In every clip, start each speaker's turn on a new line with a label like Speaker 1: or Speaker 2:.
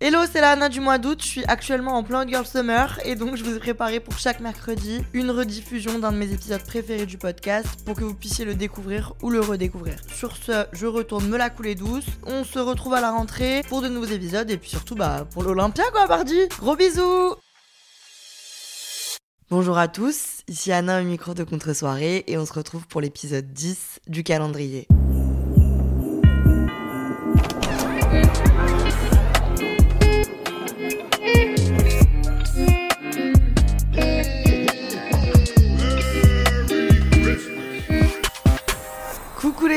Speaker 1: Hello, c'est la Anna du mois d'août. Je suis actuellement en plein Girl Summer et donc je vous ai préparé pour chaque mercredi une rediffusion d'un de mes épisodes préférés du podcast pour que vous puissiez le découvrir ou le redécouvrir. Sur ce, je retourne me la couler douce. On se retrouve à la rentrée pour de nouveaux épisodes et puis surtout bah pour l'Olympia quoi, pardi. Gros bisous. Bonjour à tous, ici Anna au micro de contre-soirée et on se retrouve pour l'épisode 10 du calendrier.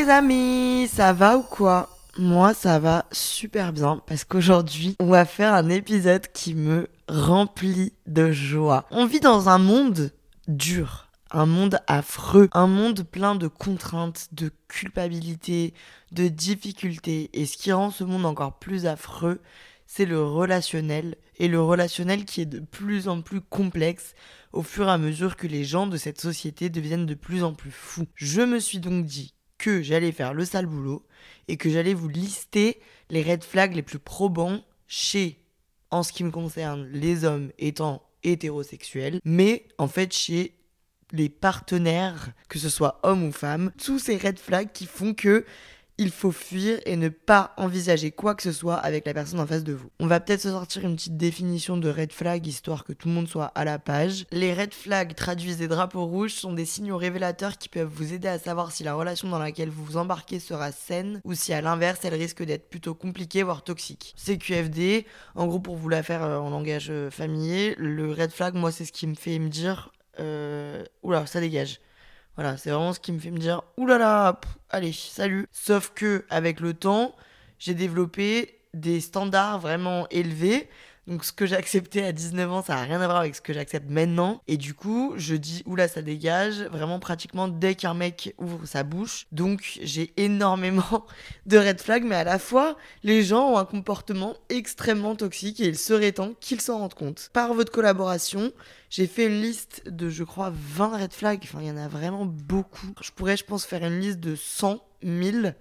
Speaker 1: Amis, ça va ou quoi? Moi ça va super bien parce qu'aujourd'hui on va faire un épisode qui me remplit de joie. On vit dans un monde dur, un monde affreux, un monde plein de contraintes, de culpabilité, de difficultés et ce qui rend ce monde encore plus affreux, c'est le relationnel et le relationnel qui est de plus en plus complexe au fur et à mesure que les gens de cette société deviennent de plus en plus fous. Je me suis donc dit que j'allais faire le sale boulot et que j'allais vous lister les red flags les plus probants chez, en ce qui me concerne, les hommes étant hétérosexuels, mais en fait chez les partenaires, que ce soit hommes ou femmes, tous ces red flags qui font que il faut fuir et ne pas envisager quoi que ce soit avec la personne en face de vous. On va peut-être se sortir une petite définition de red flag histoire que tout le monde soit à la page. Les red flags traduisent des drapeaux rouges sont des signaux révélateurs qui peuvent vous aider à savoir si la relation dans laquelle vous vous embarquez sera saine ou si à l'inverse elle risque d'être plutôt compliquée voire toxique. CQFD, en gros pour vous la faire euh, en langage euh, familier, le red flag moi c'est ce qui me fait me dire euh, oula ça dégage. Voilà, c'est vraiment ce qui me fait me dire oulala, allez, salut. Sauf que avec le temps, j'ai développé des standards vraiment élevés. Donc ce que j'acceptais à 19 ans, ça n'a rien à voir avec ce que j'accepte maintenant. Et du coup, je dis oula, ça dégage vraiment pratiquement dès qu'un mec ouvre sa bouche. Donc j'ai énormément de red flags, mais à la fois, les gens ont un comportement extrêmement toxique et il serait temps qu'ils s'en rendent compte. Par votre collaboration, j'ai fait une liste de, je crois, 20 red flags. Enfin, il y en a vraiment beaucoup. Je pourrais, je pense, faire une liste de 100, 1000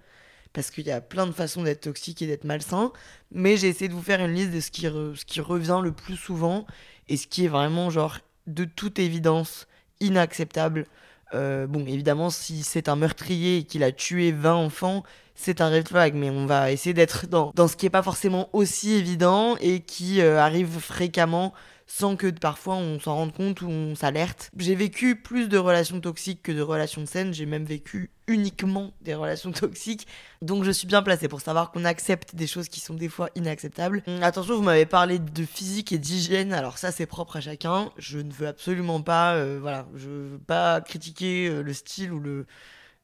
Speaker 1: parce qu'il y a plein de façons d'être toxique et d'être malsain. Mais j'ai essayé de vous faire une liste de ce qui, revient le plus souvent et ce qui est vraiment, genre, de toute évidence, inacceptable. Euh, bon, évidemment, si c'est un meurtrier et qu'il a tué 20 enfants, c'est un red flag, mais on va essayer d'être dans, dans ce qui n'est pas forcément aussi évident et qui euh, arrive fréquemment sans que parfois on s'en rende compte ou on s'alerte. J'ai vécu plus de relations toxiques que de relations saines, j'ai même vécu uniquement des relations toxiques, donc je suis bien placée pour savoir qu'on accepte des choses qui sont des fois inacceptables. Hum, attention, vous m'avez parlé de physique et d'hygiène, alors ça c'est propre à chacun, je ne veux absolument pas, euh, voilà, je veux pas critiquer euh, le style ou le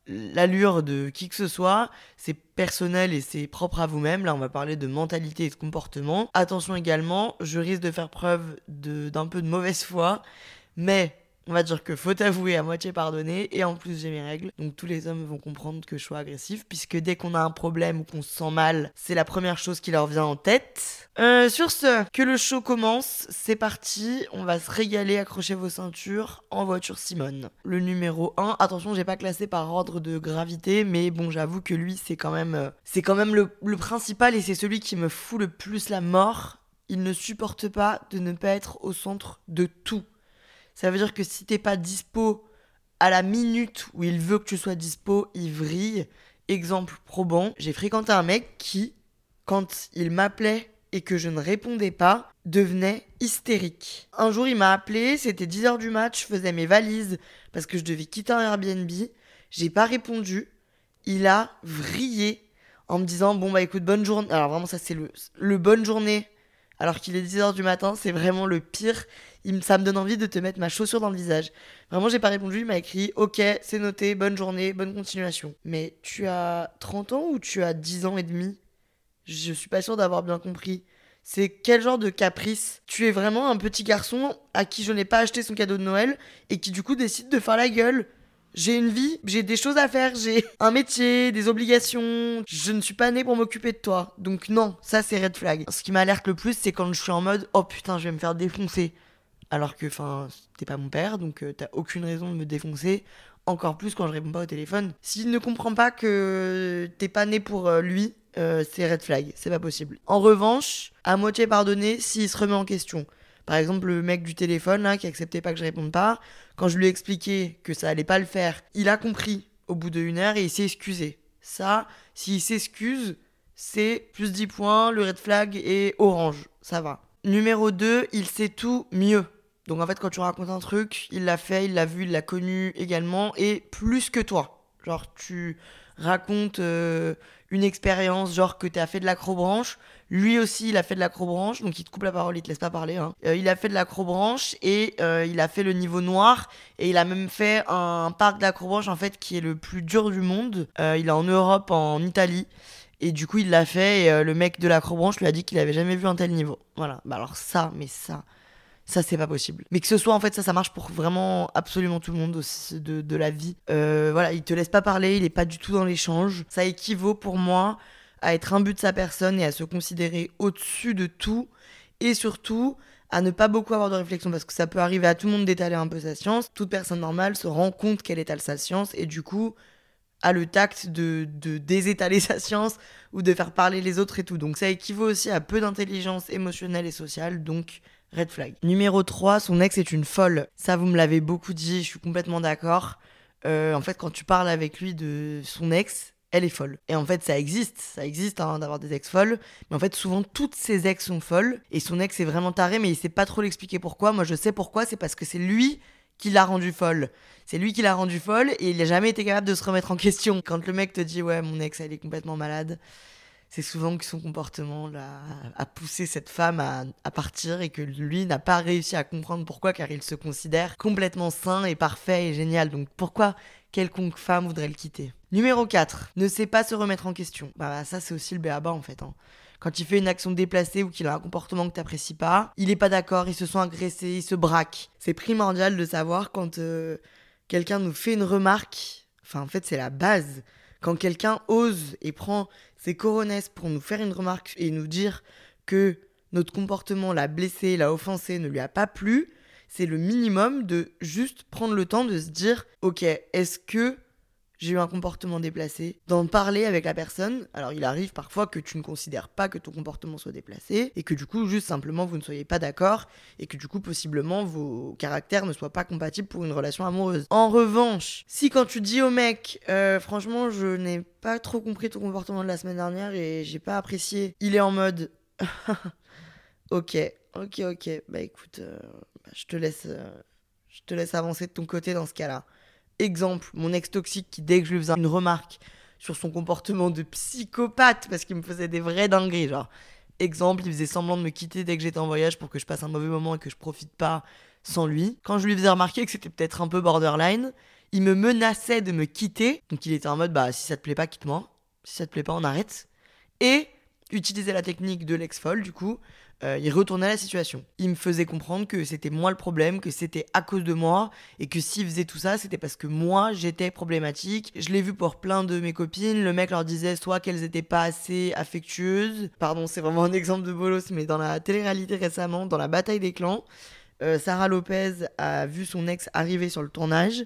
Speaker 1: l'allure de qui que ce soit, c'est personnel et c'est propre à vous-même. Là, on va parler de mentalité et de comportement. Attention également, je risque de faire preuve d'un peu de mauvaise foi, mais on va dire que faut avouer à moitié pardonner et en plus j'ai mes règles. Donc tous les hommes vont comprendre que je suis agressif puisque dès qu'on a un problème ou qu'on se sent mal, c'est la première chose qui leur vient en tête. Euh, sur ce, que le show commence, c'est parti, on va se régaler, accrochez vos ceintures en voiture Simone. Le numéro 1, attention j'ai pas classé par ordre de gravité mais bon j'avoue que lui c'est quand même, euh, c'est quand même le principal et c'est celui qui me fout le plus la mort. Il ne supporte pas de ne pas être au centre de tout ça veut dire que si t'es pas dispo à la minute où il veut que tu sois dispo, il vrille. Exemple probant, j'ai fréquenté un mec qui, quand il m'appelait et que je ne répondais pas, devenait hystérique. Un jour, il m'a appelé, c'était 10h du match, je faisais mes valises parce que je devais quitter un Airbnb. J'ai pas répondu. il a vrillé en me disant Bon, bah écoute, bonne journée. Alors, vraiment, ça, c'est le, le bonne journée. Alors qu'il est 10h du matin, c'est vraiment le pire. Ça me donne envie de te mettre ma chaussure dans le visage. Vraiment, j'ai pas répondu. Il m'a écrit Ok, c'est noté, bonne journée, bonne continuation. Mais tu as 30 ans ou tu as 10 ans et demi? Je suis pas sûre d'avoir bien compris. C'est quel genre de caprice? Tu es vraiment un petit garçon à qui je n'ai pas acheté son cadeau de Noël et qui du coup décide de faire la gueule. J'ai une vie, j'ai des choses à faire, j'ai un métier, des obligations. Je ne suis pas né pour m'occuper de toi. Donc non, ça c'est red flag. Ce qui m'alerte le plus, c'est quand je suis en mode oh putain, je vais me faire défoncer. Alors que, enfin, t'es pas mon père, donc euh, t'as aucune raison de me défoncer. Encore plus quand je réponds pas au téléphone. S'il ne comprend pas que t'es pas né pour euh, lui, euh, c'est red flag, c'est pas possible. En revanche, à moitié pardonné s'il se remet en question. Par exemple, le mec du téléphone là, qui acceptait pas que je réponde pas, quand je lui ai expliqué que ça allait pas le faire, il a compris au bout d'une heure et il s'est excusé. Ça, s'il s'excuse, c'est plus 10 points, le red flag est orange, ça va. Numéro 2, il sait tout mieux. Donc en fait, quand tu racontes un truc, il l'a fait, il l'a vu, il l'a connu également, et plus que toi. Genre, tu racontes euh, une expérience, genre que tu as fait de l'acrobranche. Lui aussi, il a fait de l'acrobranche, donc il te coupe la parole, il te laisse pas parler. Hein. Euh, il a fait de l'acrobranche et euh, il a fait le niveau noir et il a même fait un parc d'acrobranche en fait qui est le plus dur du monde. il est en Europe, en Italie. Et du coup, il l'a fait et le mec de l'acrobranche lui a dit qu'il avait jamais vu un tel niveau. Voilà. Bah alors ça, mais ça, ça c'est pas possible. Mais que ce soit en fait ça, ça marche pour vraiment absolument tout le monde de, la vie. Euh, voilà, il te laisse pas parler, il est pas du tout dans l'échange. Ça équivaut pour moi à être but de sa personne et à se considérer au-dessus de tout. Et surtout à ne pas beaucoup avoir de réflexion parce que ça peut arriver à tout le monde d'étaler un peu sa science. Toute personne normale se rend compte qu'elle étale sa science et du coup a le tact de, de désétaler sa science ou de faire parler les autres et tout. Donc ça équivaut aussi à peu d'intelligence émotionnelle et sociale. Donc red flag. Numéro 3, son ex est une folle. Ça, vous me l'avez beaucoup dit, je suis complètement d'accord. Euh, en fait, quand tu parles avec lui de son ex, elle est folle. Et en fait, ça existe, ça existe hein, d'avoir des ex folles. Mais en fait, souvent, toutes ses ex sont folles. Et son ex est vraiment taré, mais il sait pas trop l'expliquer pourquoi. Moi, je sais pourquoi, c'est parce que c'est lui qui l'a rendue folle. C'est lui qui l'a rendue folle et il n'a jamais été capable de se remettre en question. Quand le mec te dit, ouais, mon ex, elle est complètement malade, c'est souvent que son comportement a poussé cette femme à, partir et que lui n'a pas réussi à comprendre pourquoi, car il se considère complètement sain et parfait et génial. Donc pourquoi quelconque femme voudrait le quitter? Numéro 4. Ne sait pas se remettre en question. Bah ça c'est aussi le béaba en fait. Hein. Quand il fait une action déplacée ou qu'il a un comportement que t'apprécies pas, il est pas d'accord, il se sent agressé, il se braque. C'est primordial de savoir quand euh, quelqu'un nous fait une remarque. Enfin en fait c'est la base quand quelqu'un ose et prend ses coronesses pour nous faire une remarque et nous dire que notre comportement l'a blessé, l'a offensé, ne lui a pas plu, c'est le minimum de juste prendre le temps de se dire ok, est-ce que j'ai eu un comportement déplacé, d'en parler avec la personne. Alors il arrive parfois que tu ne considères pas que ton comportement soit déplacé et que du coup juste simplement vous ne soyez pas d'accord et que du coup possiblement vos caractères ne soient pas compatibles pour une relation amoureuse. En revanche, si quand tu dis au mec euh, franchement je n'ai pas trop compris ton comportement de la semaine dernière et j'ai pas apprécié, il est en mode ok, ok, ok, bah écoute, euh, bah, je te laisse, euh, je te laisse avancer de ton côté dans ce cas-là. Exemple, mon ex toxique qui, dès que je lui faisais une remarque sur son comportement de psychopathe, parce qu'il me faisait des vrais dingueries, genre, exemple, il faisait semblant de me quitter dès que j'étais en voyage pour que je passe un mauvais moment et que je profite pas sans lui. Quand je lui faisais remarquer que c'était peut-être un peu borderline, il me menaçait de me quitter. Donc il était en mode, bah, si ça te plaît pas, quitte-moi. Si ça te plaît pas, on arrête. Et utiliser la technique de l'ex-folle, du coup, euh, il retournait la situation. Il me faisait comprendre que c'était moi le problème, que c'était à cause de moi, et que s'il faisait tout ça, c'était parce que moi, j'étais problématique. Je l'ai vu pour plein de mes copines, le mec leur disait soit qu'elles étaient pas assez affectueuses, pardon, c'est vraiment un exemple de bolos, mais dans la télé-réalité récemment, dans la bataille des clans, euh, Sarah Lopez a vu son ex arriver sur le tournage,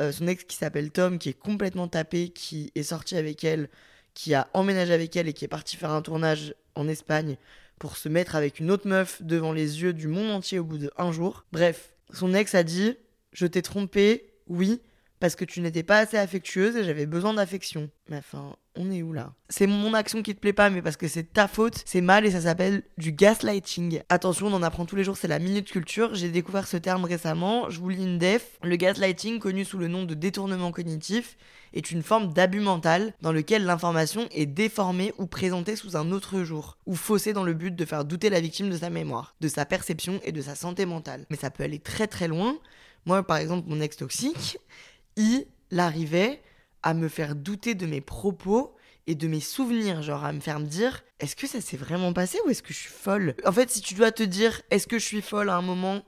Speaker 1: euh, son ex qui s'appelle Tom, qui est complètement tapé, qui est sorti avec elle, qui a emménagé avec elle et qui est parti faire un tournage en Espagne pour se mettre avec une autre meuf devant les yeux du monde entier au bout de un jour. Bref, son ex a dit Je t'ai trompé, oui, parce que tu n'étais pas assez affectueuse et j'avais besoin d'affection. Mais enfin, on est où là? C'est mon action qui te plaît pas, mais parce que c'est ta faute, c'est mal et ça s'appelle du gaslighting. Attention, on en apprend tous les jours, c'est la minute culture. J'ai découvert ce terme récemment, je vous lis une def. Le gaslighting, connu sous le nom de détournement cognitif, est une forme d'abus mental dans lequel l'information est déformée ou présentée sous un autre jour, ou faussée dans le but de faire douter la victime de sa mémoire, de sa perception et de sa santé mentale. Mais ça peut aller très très loin. Moi, par exemple, mon ex toxique, il arrivait à me faire douter de mes propos et de mes souvenirs, genre à me faire me dire est-ce que ça s'est vraiment passé ou est-ce que je suis folle? En fait, si tu dois te dire est-ce que je suis folle à un moment,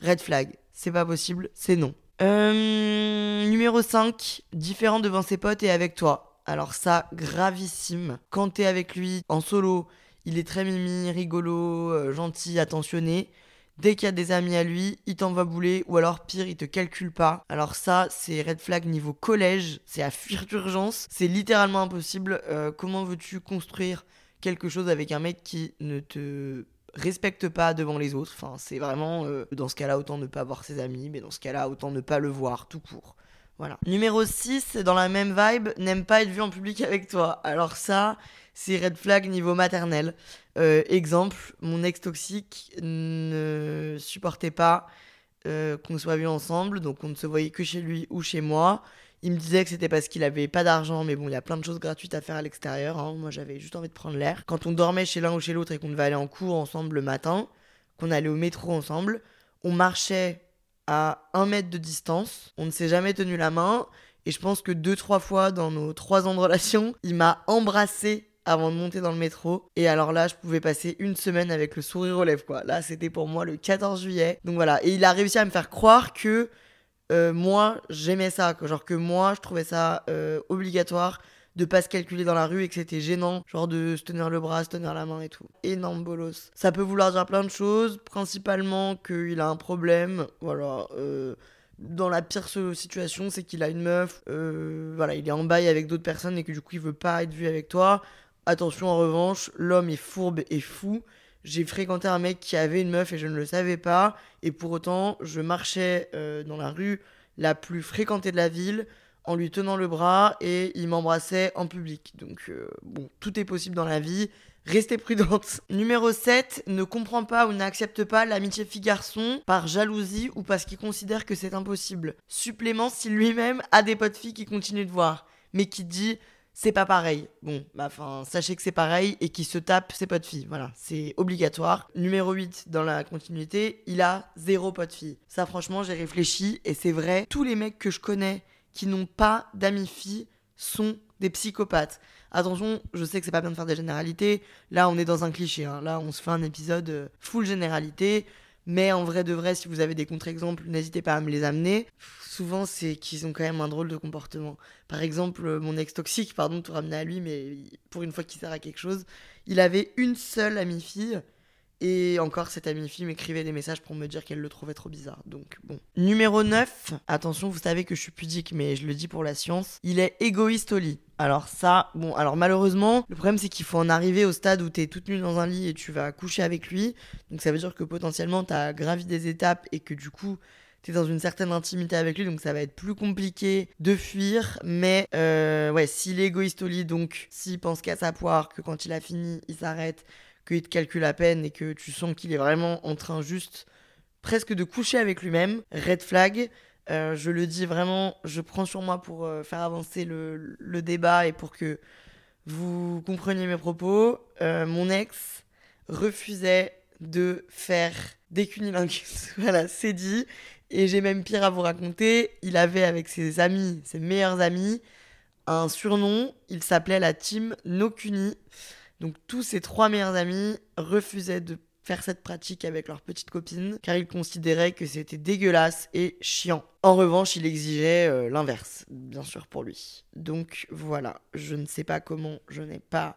Speaker 1: red flag, c'est pas possible, c'est non. Euh, numéro 5, différent devant ses potes et avec toi. Alors ça, gravissime. Quand t'es avec lui en solo, il est très mimi, rigolo, euh, gentil, attentionné. Dès qu'il y a des amis à lui, il t'envoie bouler ou alors pire, il te calcule pas. Alors ça, c'est red flag niveau collège, c'est à fuir d'urgence, c'est littéralement impossible. Euh, comment veux-tu construire quelque chose avec un mec qui ne te respecte pas devant les autres? Enfin, c'est vraiment euh, dans ce cas-là autant ne pas voir ses amis, mais dans ce cas-là autant ne pas le voir tout court. Voilà. Numéro 6, dans la même vibe, n'aime pas être vu en public avec toi. Alors ça, c'est red flag niveau maternel. Euh, exemple, mon ex toxique ne supportait pas euh, qu'on soit vu ensemble, donc on ne se voyait que chez lui ou chez moi. Il me disait que c'était parce qu'il avait pas d'argent, mais bon, il y a plein de choses gratuites à faire à l'extérieur. Hein. Moi, j'avais juste envie de prendre l'air. Quand on dormait chez l'un ou chez l'autre et qu'on devait aller en cours ensemble le matin, qu'on allait au métro ensemble, on marchait à un mètre de distance. On ne s'est jamais tenu la main. Et je pense que deux, trois fois dans nos trois ans de relation, il m'a embrassé avant de monter dans le métro. Et alors là, je pouvais passer une semaine avec le sourire aux lèvres, quoi. Là, c'était pour moi le 14 juillet. Donc voilà. Et il a réussi à me faire croire que euh, moi, j'aimais ça. Genre que moi, je trouvais ça euh, obligatoire de pas se calculer dans la rue et que c'était gênant, genre de se tenir le bras, se tenir la main et tout. Énorme bolos. Ça peut vouloir dire plein de choses, principalement qu'il a un problème, voilà. Euh, dans la pire situation, c'est qu'il a une meuf, voilà, il est en bail avec d'autres personnes et que du coup il veut pas être vu avec toi. Attention en revanche, l'homme est fourbe et fou. J'ai fréquenté un mec qui avait une meuf et je ne le savais pas. Et pour autant, je marchais euh, dans la rue la plus fréquentée de la ville en lui tenant le bras et il m'embrassait en public. Donc euh, bon, tout est possible dans la vie. Restez prudente. Numéro 7, ne comprend pas ou n'accepte pas l'amitié fille-garçon par jalousie ou parce qu'il considère que c'est impossible. Supplément si lui-même a des potes filles qui continuent de voir, mais qui dit c'est pas pareil. Bon, bah, enfin, sachez que c'est pareil et qu'il se tape ses potes filles. Voilà, c'est obligatoire. Numéro 8 dans la continuité, il a zéro pote fille. Ça, franchement, j'ai réfléchi et c'est vrai. Tous les mecs que je connais qui n'ont pas d'amis filles sont des psychopathes. Attention, je sais que c'est pas bien de faire des généralités. Là, on est dans un cliché. Hein. Là, on se fait un épisode euh, full généralité. Mais en vrai de vrai, si vous avez des contre-exemples, n'hésitez pas à me les amener. Souvent, c'est qu'ils ont quand même un drôle de comportement. Par exemple, mon ex toxique, pardon de te ramener à lui, mais pour une fois qu'il sert à quelque chose, il avait une seule amie fille et encore, cette amie fille m'écrivait des messages pour me dire qu'elle le trouvait trop bizarre. Donc bon. Numéro 9. Attention, vous savez que je suis pudique, mais je le dis pour la science. Il est égoïste au lit. Alors ça, bon, alors malheureusement, le problème c'est qu'il faut en arriver au stade où t'es toute nue dans un lit et tu vas coucher avec lui. Donc ça veut dire que potentiellement t'as gravi des étapes et que du coup t'es dans une certaine intimité avec lui, donc ça va être plus compliqué de fuir. Mais euh, ouais, s'il est égoïste au lit, donc s'il pense qu'à sa poire, que quand il a fini, il s'arrête, qu'il te calcule à peine et que tu sens qu'il est vraiment en train juste presque de coucher avec lui-même, red flag. Euh, je le dis vraiment, je prends sur moi pour euh, faire avancer le, débat et pour que vous compreniez mes propos. Euh, mon ex refusait de faire des cunilingus. voilà, c'est dit. Et j'ai même pire à vous raconter. Il avait avec ses amis, ses meilleurs amis, un surnom. Il s'appelait la team No Cuni. Donc tous ses trois meilleurs amis refusaient de faire cette pratique avec leur petite copine car ils considéraient que c'était dégueulasse et chiant. En revanche, il exigeait euh, l'inverse, bien sûr pour lui. Donc voilà, je ne sais pas comment je n'ai pas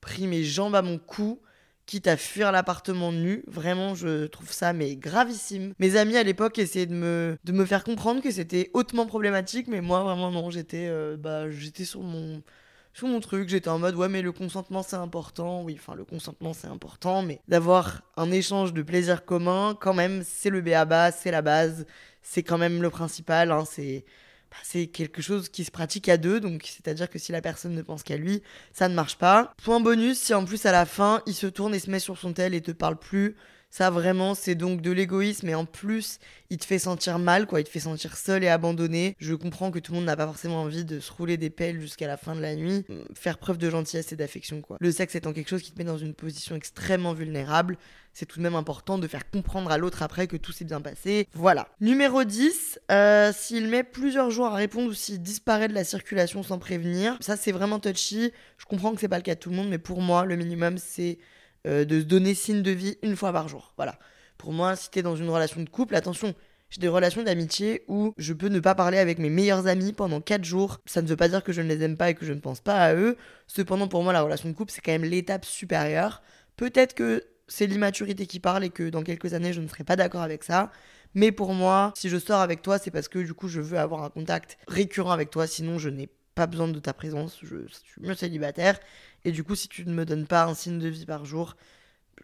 Speaker 1: pris mes jambes à mon cou quitte à fuir l'appartement nu. Vraiment, je trouve ça mais gravissime. Mes amis à l'époque essayaient de me, de me faire comprendre que c'était hautement problématique, mais moi vraiment non, j'étais euh, bah, j'étais sur mon sur mon truc, j'étais en mode ouais mais le consentement c'est important, oui enfin le consentement c'est important, mais d'avoir un échange de plaisir commun, quand même c'est le bas, c'est la base, c'est quand même le principal, hein, c'est bah, c'est quelque chose qui se pratique à deux, donc c'est-à-dire que si la personne ne pense qu'à lui, ça ne marche pas. Point bonus, si en plus à la fin, il se tourne et se met sur son tel et te parle plus, ça vraiment, c'est donc de l'égoïsme et en plus, il te fait sentir mal, quoi. Il te fait sentir seul et abandonné. Je comprends que tout le monde n'a pas forcément envie de se rouler des pelles jusqu'à la fin de la nuit. Faire preuve de gentillesse et d'affection, quoi. Le sexe étant quelque chose qui te met dans une position extrêmement vulnérable, c'est tout de même important de faire comprendre à l'autre après que tout s'est bien passé. Voilà. Numéro 10, euh, s'il met plusieurs jours à répondre ou s'il disparaît de la circulation sans prévenir, ça c'est vraiment touchy. Je comprends que c'est pas le cas de tout le monde, mais pour moi, le minimum c'est euh, de se donner signe de vie une fois par jour. Voilà. Pour moi, si t'es dans une relation de couple, attention, j'ai des relations d'amitié où je peux ne pas parler avec mes meilleurs amis pendant 4 jours. Ça ne veut pas dire que je ne les aime pas et que je ne pense pas à eux. Cependant, pour moi, la relation de couple, c'est quand même l'étape supérieure. Peut-être que c'est l'immaturité qui parle et que dans quelques années, je ne serai pas d'accord avec ça. Mais pour moi, si je sors avec toi, c'est parce que du coup, je veux avoir un contact récurrent avec toi. Sinon, je n'ai pas besoin de ta présence. Je, je suis mieux célibataire. Et du coup, si tu ne me donnes pas un signe de vie par jour,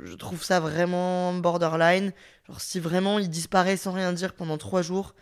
Speaker 1: je trouve ça vraiment borderline. Genre, si vraiment il disparaît sans rien dire pendant trois jours,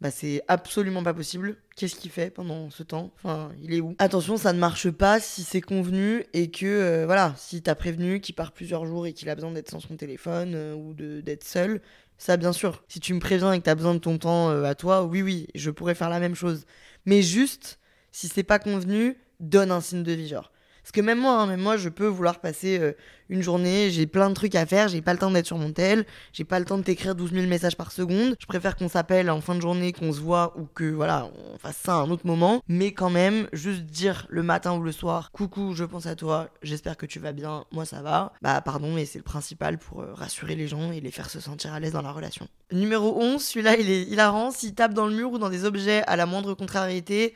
Speaker 1: bah c'est absolument pas possible. Qu'est-ce qu'il fait pendant ce temps? Enfin, il est où? Attention, ça ne marche pas si c'est convenu et que, euh, voilà, si t'as prévenu qu'il part plusieurs jours et qu'il a besoin d'être sans son téléphone euh, ou d'être seul, ça bien sûr. Si tu me préviens et que t'as besoin de ton temps euh, à toi, oui, oui, je pourrais faire la même chose. Mais juste, si c'est pas convenu, donne un signe de vie, genre. Parce que même moi, hein, même moi, je peux vouloir passer euh, une journée, j'ai plein de trucs à faire, j'ai pas le temps d'être sur mon tel, j'ai pas le temps de t'écrire 12 000 messages par seconde. Je préfère qu'on s'appelle en fin de journée, qu'on se voit ou que voilà, on fasse ça à un autre moment. Mais quand même, juste dire le matin ou le soir, coucou, je pense à toi, j'espère que tu vas bien, moi ça va. Bah pardon, mais c'est le principal pour euh, rassurer les gens et les faire se sentir à l'aise dans la relation. Numéro 11, celui-là il est hilarant, s'il tape dans le mur ou dans des objets à la moindre contrariété,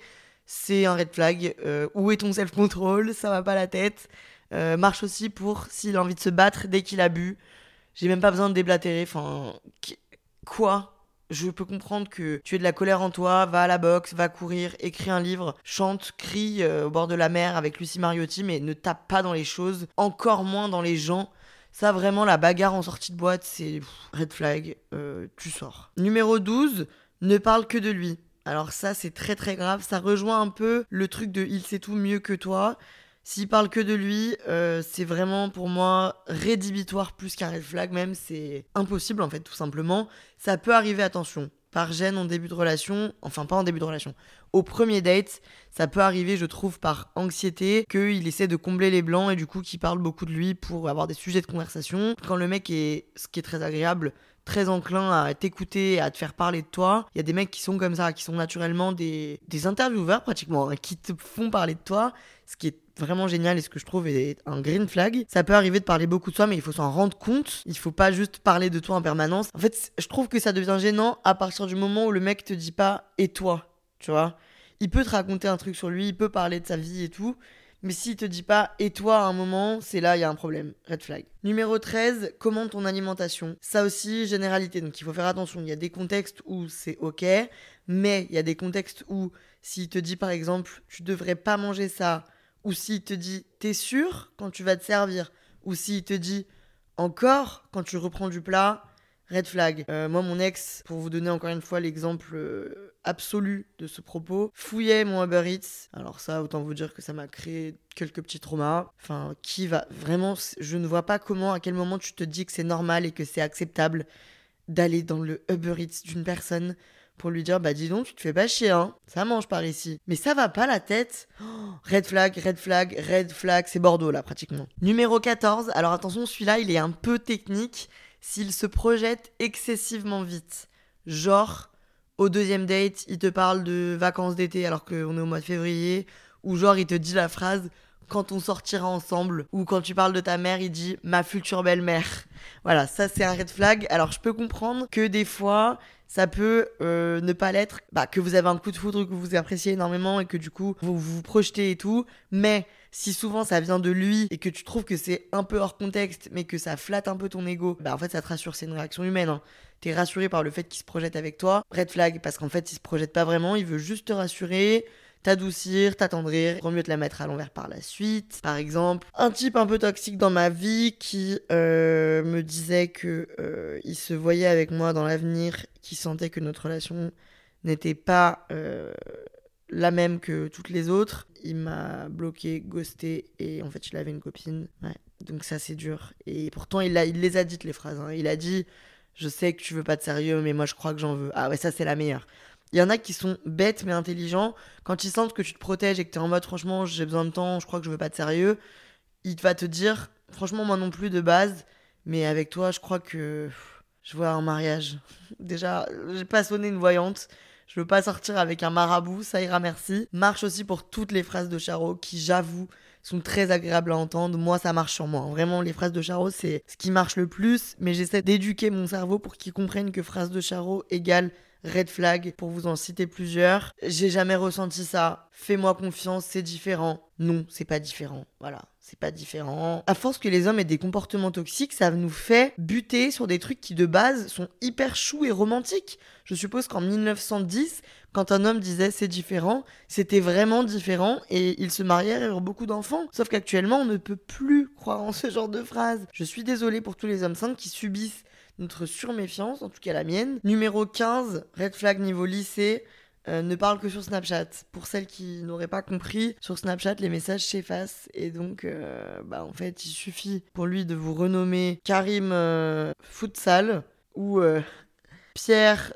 Speaker 1: c'est un red flag. Euh, où est ton self-control Ça va pas la tête. Euh, marche aussi pour s'il a envie de se battre dès qu'il a bu. J'ai même pas besoin de déblatérer. Enfin, quoi? Je peux comprendre que tu aies de la colère en toi, va à la boxe, va courir, écris un livre, chante, crie euh, au bord de la mer avec Lucie Mariotti, mais ne tape pas dans les choses, encore moins dans les gens. Ça, vraiment, la bagarre en sortie de boîte, c'est red flag, tu sors. Numéro 12, ne parle que de lui. Alors ça, c'est très très grave. Ça rejoint un peu le truc de il sait tout mieux que toi. S'il parle que de lui, euh, c'est vraiment pour moi rédhibitoire plus qu'un red flag même. C'est impossible en fait, tout simplement. Ça peut arriver, attention, par gêne en début de relation, enfin pas en début de relation, au premier date, ça peut arriver, je trouve, par anxiété, qu'il essaie de combler les blancs et du coup qu'il parle beaucoup de lui pour avoir des sujets de conversation. Quand le mec est, ce qui est très agréable, très enclin à t'écouter, à te faire parler de toi. Il y a des mecs qui sont comme ça, qui sont naturellement des, des intervieweurs pratiquement, hein, qui te font parler de toi, ce qui est vraiment génial et ce que je trouve est un green flag. Ça peut arriver de parler beaucoup de toi, mais il faut s'en rendre compte. Il faut pas juste parler de toi en permanence. En fait, je trouve que ça devient gênant à partir du moment où le mec te dit pas et toi, tu vois. Il peut te raconter un truc sur lui, il peut parler de sa vie et tout, mais s'il te dit pas et toi à un moment, c'est là, il y a un problème. Red flag. Numéro 13, comment ton alimentation? Ça aussi, généralité. Donc il faut faire attention. Il y a des contextes où c'est ok, mais il y a des contextes où s'il te dit par exemple, tu devrais pas manger ça, ou s'il te dit, t'es sûr quand tu vas te servir, ou s'il te dit, encore quand tu reprends du plat, red flag. Euh, moi, mon ex, pour vous donner encore une fois l'exemple euh, absolu de ce propos, fouillait mon Uber Eats. Alors ça, autant vous dire que ça m'a créé quelques petits traumas. Enfin, qui va vraiment, je ne vois pas comment, à quel moment tu te dis que c'est normal et que c'est acceptable d'aller dans le Uber Eats d'une personne pour lui dire bah dis donc tu te fais pas chier hein ça mange par ici mais ça va pas la tête oh, red flag red flag red flag c'est Bordeaux là pratiquement numéro 14 alors attention celui-là il est un peu technique s'il se projette excessivement vite genre au deuxième date, il te parle de vacances d'été alors qu'on est au mois de février, ou genre il te dit la phrase quand on sortira ensemble, ou quand tu parles de ta mère, il dit ma future belle-mère. Voilà, ça c'est un red flag. Alors je peux comprendre que des fois, ça peut euh, ne pas l'être, bah, que vous avez un coup de foudre que vous appréciez énormément et que du coup vous vous projetez et tout, mais si souvent ça vient de lui et que tu trouves que c'est un peu hors contexte, mais que ça flatte un peu ton ego, bah en fait ça te rassure, c'est une réaction humaine. Hein. T'es rassuré par le fait qu'il se projette avec toi. Red flag, parce qu'en fait il se projette pas vraiment, il veut juste te rassurer t'adoucir, t'attendrir, vaut mieux te la mettre à l'envers par la suite. Par exemple, un type un peu toxique dans ma vie qui euh, me disait que euh, il se voyait avec moi dans l'avenir, qui sentait que notre relation n'était pas euh, la même que toutes les autres, il m'a bloqué, ghosté et en fait il avait une copine. Donc ça c'est dur. Et pourtant il, a, il les a dites les phrases. hein. Il a dit je sais que tu veux pas de sérieux mais moi je crois que j'en veux. Ah ouais ça c'est la meilleure. Il y en a qui sont bêtes mais intelligents. Quand ils sentent que tu te protèges et que tu es en mode franchement j'ai besoin de temps, je crois que je veux pas de sérieux, il va te dire franchement moi non plus de base, mais avec toi je crois que je vois un mariage. Déjà, j'ai pas sonné une voyante. Je veux pas sortir avec un marabout, ça ira merci. Marche aussi pour toutes les phrases de Charo qui, j'avoue, sont très agréables à entendre. Moi, ça marche sur moi. Vraiment, les phrases de Charo, c'est ce qui marche le plus. Mais j'essaie d'éduquer mon cerveau pour qu'il comprenne que phrase de Charo égale red flag, pour vous en citer plusieurs. J'ai jamais ressenti ça. Fais-moi confiance, c'est différent. Non, c'est pas différent. Voilà, c'est pas différent. À force que les hommes aient des comportements toxiques, ça nous fait buter sur des trucs qui de base sont hyper choux et romantiques. Je suppose qu'en 1910, quand un homme disait c'est différent, c'était vraiment différent et ils se marièrent et eurent beaucoup d'enfants. Sauf qu'actuellement, on ne peut plus croire en ce genre de phrase. Je suis désolée pour tous les hommes sains qui subissent notre surméfiance, en tout cas la mienne. Numéro 15, red flag niveau lycée. euh, ne parle que sur Snapchat. Pour celles qui n'auraient pas compris, sur Snapchat, les messages s'effacent. Et donc, euh, bah, en fait, il suffit pour lui de vous renommer Karim euh, Futsal ou euh, Pierre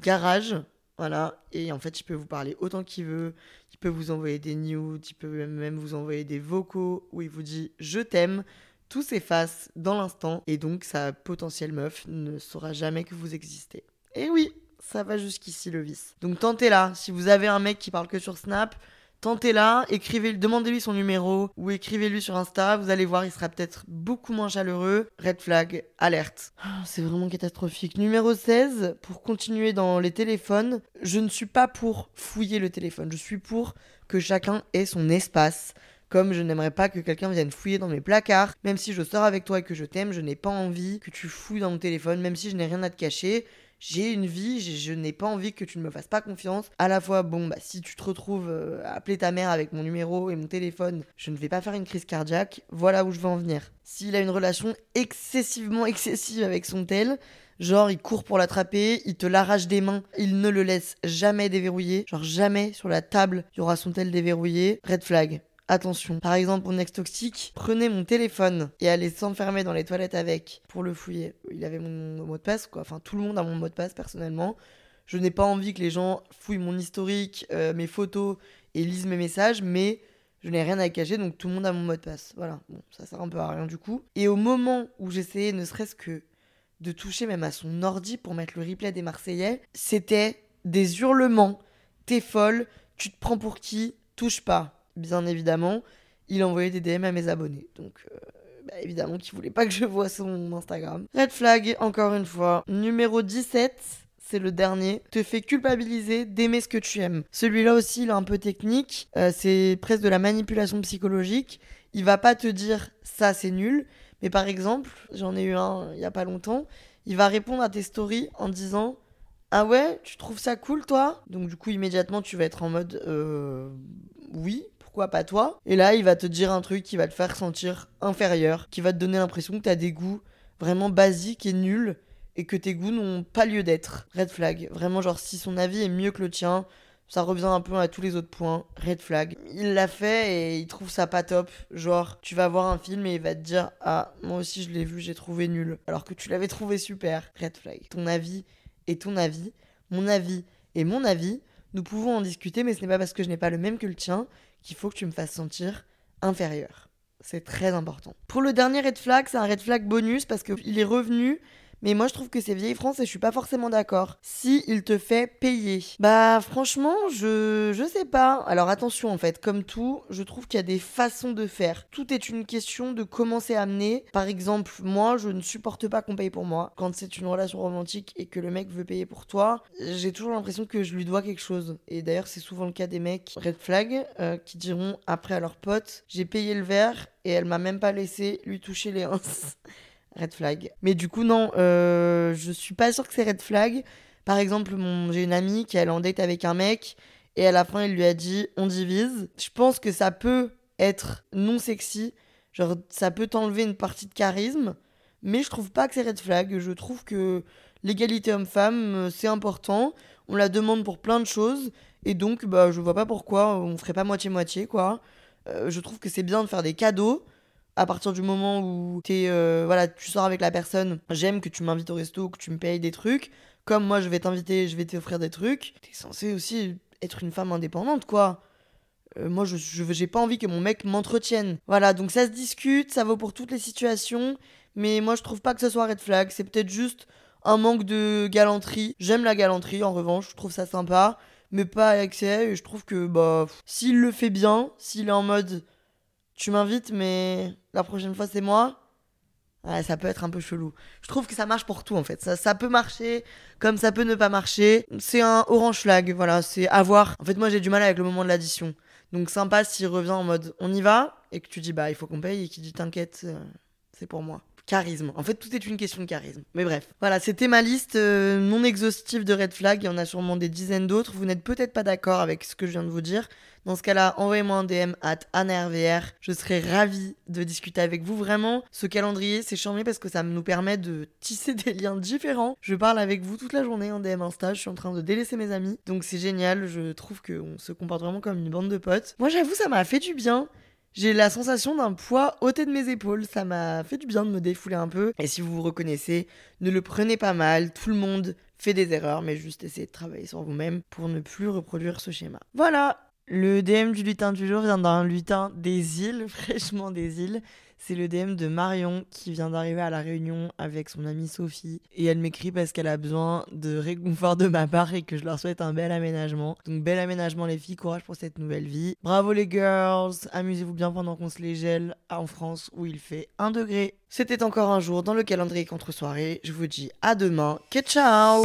Speaker 1: Garage. Voilà. Et en fait, il peut vous parler autant qu'il veut. Il peut vous envoyer des nudes. Il peut même vous envoyer des vocaux où il vous dit Je t'aime. Tout s'efface dans l'instant. Et donc, sa potentielle meuf ne saura jamais que vous existez. Et oui, ça va jusqu'ici le vice. Donc tentez-la. Si vous avez un mec qui parle que sur Snap, tentez-la, écrivez, demandez-lui son numéro ou écrivez-lui sur Insta. Vous allez voir, il sera peut-être beaucoup moins chaleureux. Red flag, alerte. Ah, C'est vraiment catastrophique. Numéro 16, pour continuer dans les téléphones, je ne suis pas pour fouiller le téléphone. Je suis pour que chacun ait son espace. Comme je n'aimerais pas que quelqu'un vienne fouiller dans mes placards, même si je sors avec toi et que je t'aime, je n'ai pas envie que tu fouilles dans mon téléphone, même si je n'ai rien à te cacher j'ai une vie, je n'ai pas envie que tu ne me fasses pas confiance. À la fois, bon, bah, si tu te retrouves euh, à appeler ta mère avec mon numéro et mon téléphone, je ne vais pas faire une crise cardiaque. Voilà où je veux en venir. S'il a une relation excessivement excessive avec son tel, genre il court pour l'attraper, il te l'arrache des mains, il ne le laisse jamais déverrouiller, genre jamais sur la table il y aura son tel déverrouillé. Red flag. Attention, par exemple, mon ex toxique, prenez mon téléphone et allez s'enfermer dans les toilettes avec pour le fouiller. Il avait mon mot de passe, quoi. Enfin, tout le monde a mon mot de passe, personnellement. Je n'ai pas envie que les gens fouillent mon historique, euh, mes photos et lisent mes messages, mais je n'ai rien à cacher, donc tout le monde a mon mot de passe. Voilà, bon, ça sert un peu à rien du coup. Et au moment où j'essayais ne serait-ce que de toucher même à son ordi pour mettre le replay des Marseillais, c'était des hurlements. T'es folle, tu te prends pour qui? Touche pas bien évidemment, il envoyait des DM à mes abonnés. Donc, euh, bah, évidemment qu'il voulait pas que je vois son Instagram. Red flag, encore une fois. Numéro 17, c'est le dernier. Te fait culpabiliser d'aimer ce que tu aimes. Celui-là aussi, il est un peu technique. Euh, c'est presque de la manipulation psychologique. Il va pas te dire ça, c'est nul. Mais par exemple, j'en ai eu un il y a pas longtemps. Il va répondre à tes stories en disant ah ouais, tu trouves ça cool toi? Donc du coup immédiatement tu vas être en mode euh, oui, pourquoi pas toi Et là il va te dire un truc qui va te faire sentir inférieur, qui va te donner l'impression que t'as des goûts vraiment basiques et nuls et que tes goûts n'ont pas lieu d'être. Red flag, vraiment genre si son avis est mieux que le tien, ça revient un peu à tous les autres points. Red flag. Il l'a fait et il trouve ça pas top. Genre, tu vas voir un film et il va te dire Ah, moi aussi je l'ai vu, j'ai trouvé nul. Alors que tu l'avais trouvé super. Red flag. Ton avis est ton avis. Mon avis est mon avis. Nous pouvons en discuter, mais ce n'est pas parce que je n'ai pas le même que le tien qu'il faut que tu me fasses sentir inférieur. C'est très important. Pour le dernier red flag, c'est un red flag bonus parce qu'il est revenu. Mais moi je trouve que c'est vieille France et je suis pas forcément d'accord. Si il te fait payer. Bah franchement, je je sais pas. Alors attention en fait, comme tout, je trouve qu'il y a des façons de faire. Tout est une question de comment c'est amené. Par exemple, moi, je ne supporte pas qu'on paye pour moi. Quand c'est une relation romantique et que le mec veut payer pour toi, j'ai toujours l'impression que je lui dois quelque chose. Et d'ailleurs, c'est souvent le cas des mecs red flag euh, qui diront après à leur pote, j'ai payé le verre et elle m'a même pas laissé lui toucher les uns. Red flag. Mais du coup, non, euh, je suis pas sûre que c'est red flag. Par exemple, mon, j'ai une amie qui est en date avec un mec et à la fin, il lui a dit on divise. Je pense que ça peut être non sexy, genre ça peut t'enlever une partie de charisme, mais je trouve pas que c'est red flag. Je trouve que l'égalité homme-femme, euh, c'est important. on la demande pour plein de choses. Et donc, bah, je vois pas pourquoi on ferait pas moitié-moitié, quoi. Euh, je trouve que c'est bien de faire des cadeaux à partir du moment où es, euh, voilà, tu sors avec la personne. J'aime que tu m'invites au resto, que tu me payes des trucs. Comme moi, je vais t'inviter, je vais t'offrir des trucs. T'es censé aussi être une femme indépendante, quoi. Euh, moi, je j'ai pas envie que mon mec m'entretienne. Voilà, donc ça se discute, ça vaut pour toutes les situations. Mais moi, je trouve pas que ce soit red flag. C'est peut-être juste un manque de galanterie. J'aime la galanterie, en revanche, je trouve ça sympa. Mais pas excès. Et je trouve que, bah, s'il le fait bien, s'il est en mode tu m'invites, mais la prochaine fois, c'est moi. Ouais, ça peut être un peu chelou. Je trouve que ça marche pour tout en fait. Ça, peut marcher comme ça peut ne pas marcher. C'est un orange flag, voilà, c'est avoir. En fait, moi j'ai du mal avec le moment de l'addition. Donc sympa s'il revient en mode on y va et que tu dis bah il faut qu'on paye et qu'il dit t'inquiète, euh, c'est pour moi. Charisme. En fait, tout est une question de charisme. Mais bref. Voilà, c'était ma liste euh, non exhaustive de red flags. Il y en a sûrement des dizaines d'autres. Vous n'êtes peut-être pas d'accord avec ce que je viens de vous dire. Dans ce cas-là, envoyez-moi un DM at AnnaRVR. Je serai ravie de discuter avec vous. Vraiment, ce calendrier, c'est charmé parce que ça nous permet de tisser des liens différents. Je parle avec vous toute la journée en DM Insta. Je suis en train de délaisser mes amis. Donc c'est génial. Je trouve qu'on se comporte vraiment comme une bande de potes. Moi, j'avoue, ça m'a fait du bien. J'ai la sensation d'un poids ôté de mes épaules. Ça m'a fait du bien de me défouler un peu. Et si vous vous reconnaissez, ne le prenez pas mal. Tout le monde fait des erreurs, mais juste essayez de travailler sur vous-même pour ne plus reproduire ce schéma. Voilà, le DM du lutin du jour vient d'un lutin des îles, fraîchement des îles. C'est le DM de Marion qui vient d'arriver à la réunion avec son amie Sophie. Et elle m'écrit parce qu'elle a besoin de réconfort de ma part et que je leur souhaite un bel aménagement. Donc bel aménagement les filles, courage pour cette nouvelle vie. Bravo les girls, amusez-vous bien pendant qu'on se les gèle en France où il fait 1 degré. C'était encore un jour dans le calendrier contre soirée. Je vous dis à demain. Ciao